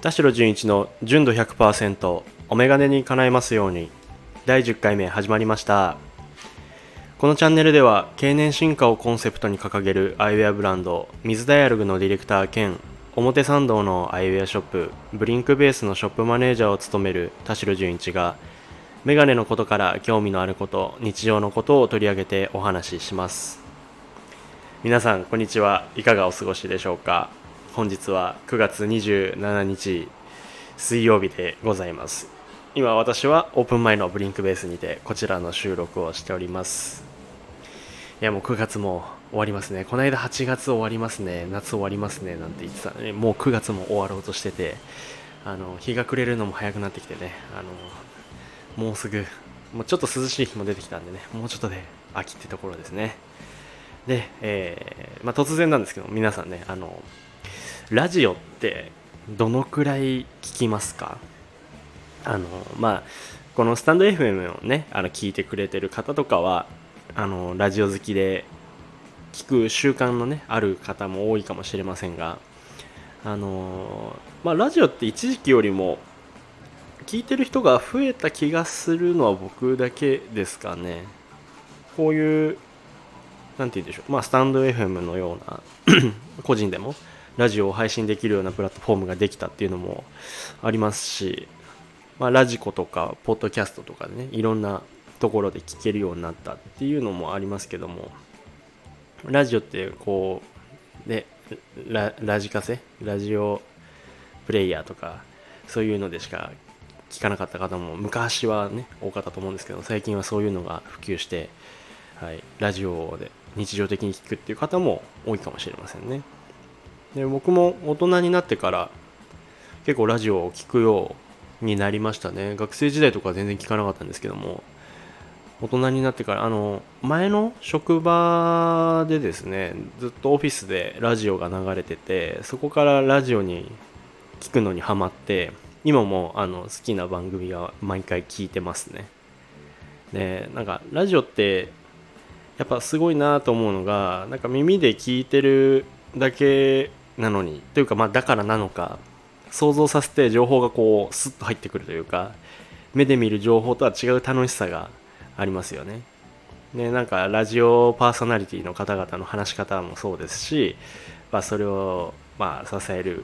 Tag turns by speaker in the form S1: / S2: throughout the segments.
S1: 田代純一の純度100%お眼鏡に叶えますように。第10回目始まりました。このチャンネルでは経年進化をコンセプトに掲げるアイウェアブランド水ダイアログのディレクター兼表参道のアイウェアショップブリンクベースのショップマネージャーを務める田代純一がメガネのことから興味のあること日常のことを取り上げてお話しします。皆さんこんにちは。いかがお過ごしでしょうか？本日は9月27日水曜日でございます。今私はオープン前のブリンクベースにてこちらの収録をしております。いやもう9月も終わりますね。この間8月終わりますね。夏終わりますね。なんて言ってた。のにもう9月も終わろうとしててあの日が暮れるのも早くなってきてね。あのもうすぐもうちょっと涼しい日も出てきたんでね。もうちょっとで秋ってところですね。で、えー、まあ、突然なんですけど皆さんねあのラジオってどのくらい聞きますか？あのまあこのスタンド FM をねあの聞いてくれてる方とかはあのラジオ好きで聞く習慣のねある方も多いかもしれませんがあのまあラジオって一時期よりも聞いてる人が増えた気がするのは僕だけですかね。こういう何て言うんでしょう、まあ、スタンド FM のような 個人でもラジオを配信できるようなプラットフォームができたっていうのもありますし、まあ、ラジコとかポッドキャストとかでねいろんなところで聞けるようになったっていうのもありますけどもラジオってこうねララジカセ？ラジオプレイヤーとかそういうのでしか聞かなかった方も昔はね多かったと思うんですけど最近はそういうのが普及して、はい、ラジオで日常的に聞くっていう方も多いかもしれませんね。で僕も大人になってから結構ラジオを聴くようになりましたね。学生時代とかは全然聞かなかったんですけども大人になってからあの前の職場でですねずっとオフィスでラジオが流れててそこからラジオに聞くのにハマって今もあの好きな番組は毎回聞いてますね。でなんかラジオってやっぱすごいなと思うのがなんか耳で聞いてるだけなのにというかまあだからなのか想像させて情報がこうスッと入ってくるというか目で見る情報とは違う楽しさがありますよね。ねなんかラジオパーソナリティの方々の話し方もそうですし、まあ、それをまあ支える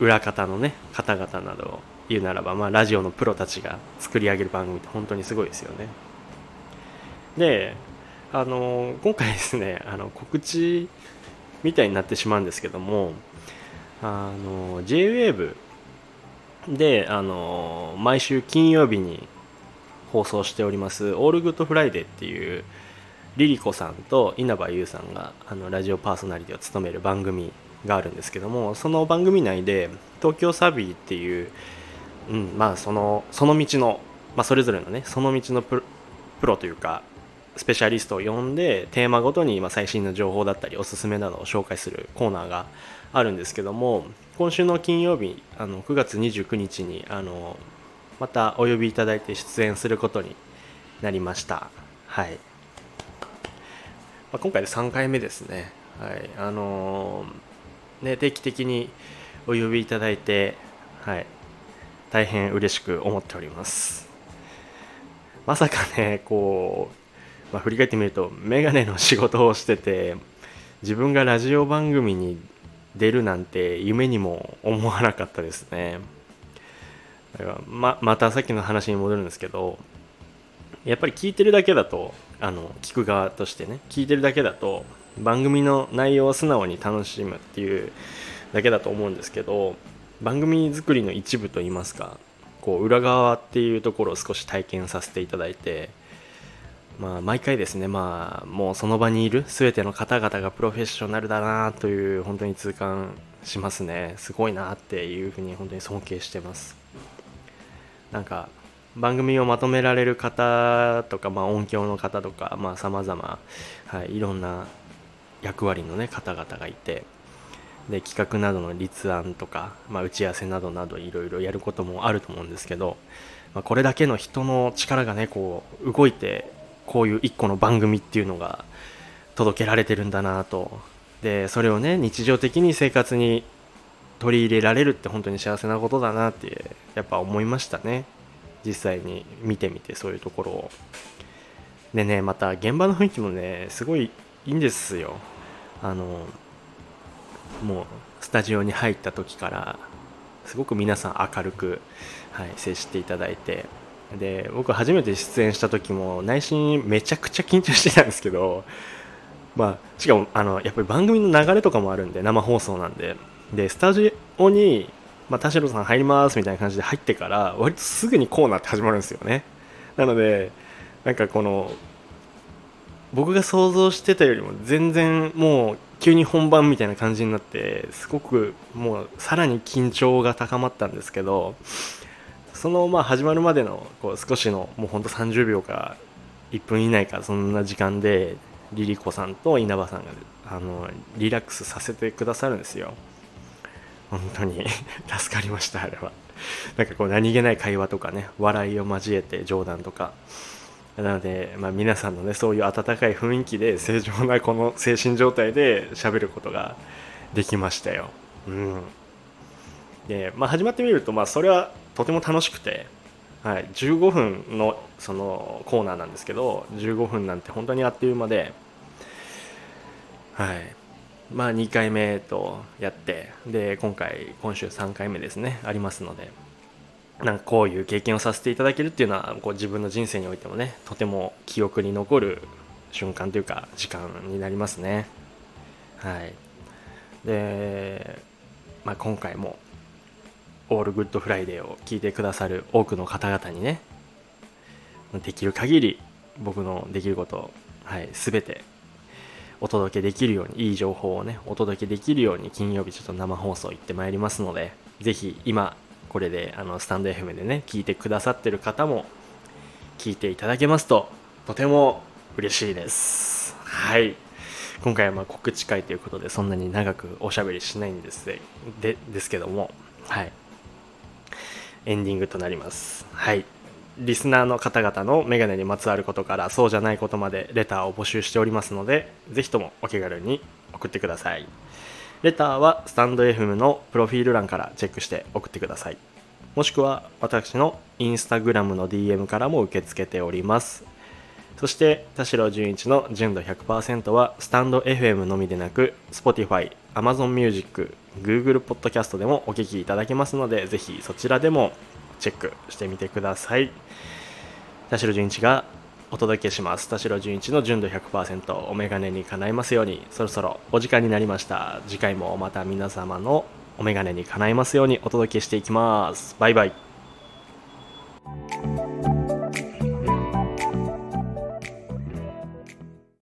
S1: 裏方のね方々などを言うならば、まあ、ラジオのプロたちが作り上げる番組って本当にすごいですよね。であの今回ですね あの告知みたいになってしまうんですけどもあの JWAVE であの毎週金曜日に放送しております「オールグッドフライデー」っていうリリコさんと稲葉優さんがあのラジオパーソナリティを務める番組があるんですけどもその番組内で東京サビーっていう、うんまあ、そのその道の、まあ、それぞれのねその道のプロというかスペシャリストを呼んでテーマごとに最新の情報だったりおすすめなどを紹介するコーナーがあるんですけども今週の金曜日あの9月29日にあのまたお呼びいただいて出演することになりました。はい、まあ、今回で3回目ですね。はい。あの、ね定期的にお呼びいただいてはい。大変嬉しく思っております。まさかねこうまあ、振り返ってみるとメガネの仕事をしてて自分がラジオ番組に出るなんて夢にも思わなかったですね。だからままたさっきの話に戻るんですけどやっぱり聞いてるだけだとあの聞く側としてね聞いてるだけだと番組の内容を素直に楽しむっていうだけだと思うんですけど番組作りの一部といいますかこう裏側っていうところを少し体験させていただいてまあ、毎回ですね、まあ、もうその場にいる全ての方々がプロフェッショナルだなという本当に痛感しますね。すごいなっていうふうに本当に尊敬してます。なんか番組をまとめられる方とか、まあ、音響の方とかさまざ、まはい、いろんな役割の、ね、方々がいてで企画などの立案とか、まあ、打ち合わせなどなどいろいろやることもあると思うんですけど、まあ、これだけの人の力がねこう動いてこういう一個の番組っていうのが届けられてるんだなと。でそれをね日常的に生活に取り入れられるって本当に幸せなことだなってやっぱ思いましたね。実際に見てみてそういうところを。でねまた現場の雰囲気もねすごいいいんですよ。あのもうスタジオに入った時からすごく皆さん明るく、はい、接していただいて。で僕初めて出演した時も内心めちゃくちゃ緊張してたんですけどまあしかもあのやっぱり番組の流れとかもあるんで生放送なんで。でスタジオに、まあ、田代さん入りますみたいな感じで入ってから割とすぐにコーナーって始まるんですよね。なのでなんかこの僕が想像してたよりも全然もう急に本番みたいな感じになってすごくもうさらに緊張が高まったんですけどそのまあ始まるまでのこう少しのもうほんと30秒か1分以内かそんな時間でリリコさんと稲葉さんがあのリラックスさせてくださるんですよ。本当に 助かりましたあれは。なんかこう何気ない会話とかね笑いを交えて冗談とか。なので、まあ、皆さんのねそういう温かい雰囲気で正常なこの精神状態で喋ることができましたよ。うん。で、まあ、始まってみると、まあ、それはとても楽しくて、はい、15分のそのコーナーなんですけど15分なんて本当にあっという間で、はいまあ、2回目とやってで今回今週3回目ですねありますのでなんかこういう経験をさせていただけるっていうのはこう自分の人生においてもねとても記憶に残る瞬間というか時間になりますね。はい。で、まあ、今回も ALL GOOD FRIDAY を聞いてくださる多くの方々にねできる限り僕のできることを、はい、全てお届けできるようにいい情報をねお届けできるように金曜日ちょっと生放送行ってまいりますのでぜひ今これであのスタンド FM でね聞いてくださってる方も聞いていただけますととても嬉しいです。はい。今回はま告知会ということでそんなに長くおしゃべりしないんですでですけどもはい。エンディングとなります。はい。リスナーの方々のメガネにまつわることからそうじゃないことまでレターを募集しておりますので、ぜひともお気軽に送ってください。レターはスタンド FM のプロフィール欄からチェックして送ってください。もしくは私のインスタグラムの DM からも受け付けております。そして田代純一の純度100%はスタンド FM のみでなく Spotify、Amazon Music、Google Podcast でもお聴きいただけますのでぜひそちらでもチェックしてみてください。田代純一がお届けします。田代純一の純度100%お眼鏡に叶いますように。そろそろお時間になりました。次回もまた皆様のお眼鏡に叶いますようにお届けしていきます。バイバイ。